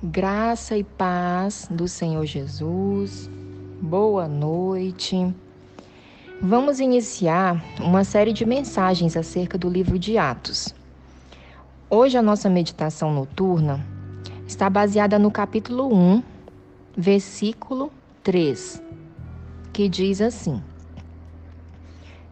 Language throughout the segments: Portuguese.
Graça e paz do Senhor Jesus. Boa noite. Vamos iniciar uma série de mensagens acerca do livro de Atos. Hoje a nossa meditação noturna está baseada no capítulo 1, versículo 3, que diz assim: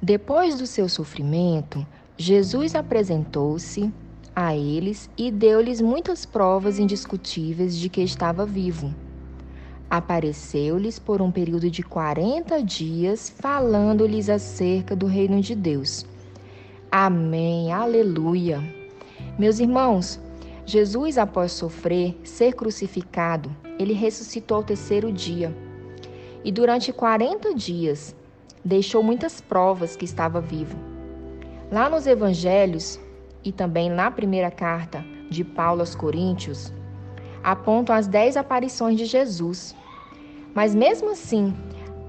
Depois do seu sofrimento, Jesus apresentou-se a eles e deu-lhes muitas provas indiscutíveis de que estava vivo. Apareceu-lhes por um período de quarenta dias, falando-lhes acerca do reino de Deus. Amém, aleluia. Meus irmãos, Jesus, após sofrer, ser crucificado, ele ressuscitou ao terceiro dia. E durante 40 dias deixou muitas provas que estava vivo. Lá nos evangelhos, e também na primeira carta de Paulo aos Coríntios, apontam as dez aparições de Jesus. Mas mesmo assim,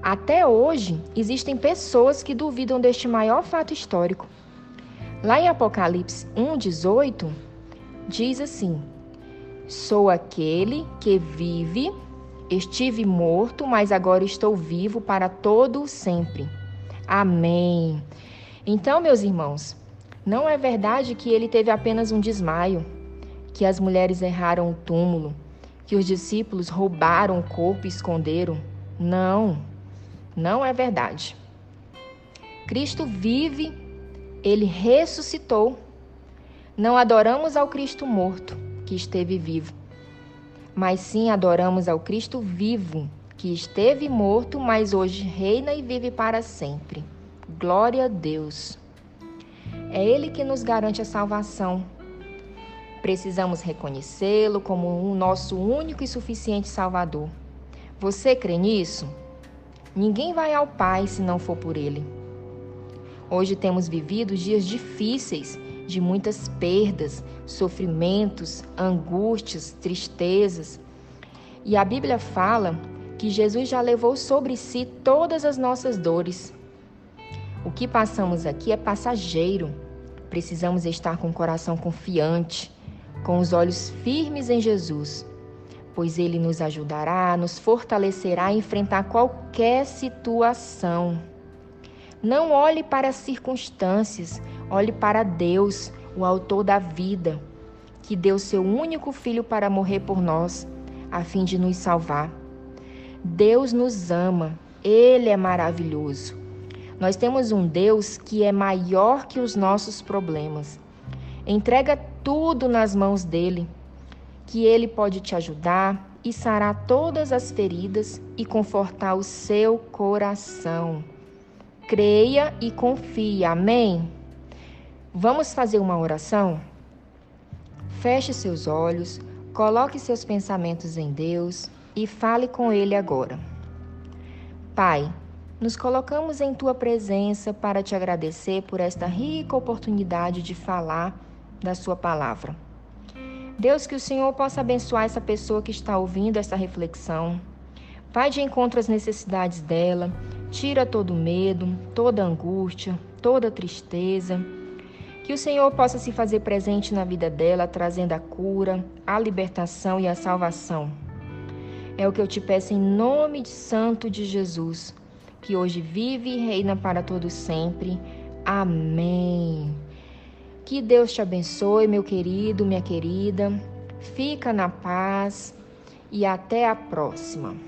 até hoje, existem pessoas que duvidam deste maior fato histórico. Lá em Apocalipse 1,18, diz assim: Sou aquele que vive, estive morto, mas agora estou vivo para todo o sempre. Amém. Então, meus irmãos, não é verdade que ele teve apenas um desmaio, que as mulheres erraram o túmulo, que os discípulos roubaram o corpo e esconderam. Não, não é verdade. Cristo vive, ele ressuscitou. Não adoramos ao Cristo morto, que esteve vivo, mas sim adoramos ao Cristo vivo, que esteve morto, mas hoje reina e vive para sempre. Glória a Deus. É Ele que nos garante a salvação. Precisamos reconhecê-lo como o nosso único e suficiente Salvador. Você crê nisso? Ninguém vai ao Pai se não for por Ele. Hoje temos vivido dias difíceis, de muitas perdas, sofrimentos, angústias, tristezas. E a Bíblia fala que Jesus já levou sobre si todas as nossas dores. O que passamos aqui é passageiro. Precisamos estar com o coração confiante, com os olhos firmes em Jesus, pois Ele nos ajudará, nos fortalecerá a enfrentar qualquer situação. Não olhe para as circunstâncias, olhe para Deus, o Autor da vida, que deu seu único filho para morrer por nós, a fim de nos salvar. Deus nos ama, Ele é maravilhoso. Nós temos um Deus que é maior que os nossos problemas. Entrega tudo nas mãos dele, que ele pode te ajudar e sarar todas as feridas e confortar o seu coração. Creia e confie. Amém. Vamos fazer uma oração? Feche seus olhos, coloque seus pensamentos em Deus e fale com ele agora. Pai, nos colocamos em tua presença para te agradecer por esta rica oportunidade de falar da sua palavra. Deus, que o Senhor possa abençoar essa pessoa que está ouvindo esta reflexão. Vai de encontro às necessidades dela, tira todo medo, toda angústia, toda tristeza. Que o Senhor possa se fazer presente na vida dela, trazendo a cura, a libertação e a salvação. É o que eu te peço em nome de Santo de Jesus que hoje vive e reina para todos sempre. Amém. Que Deus te abençoe, meu querido, minha querida. Fica na paz e até a próxima.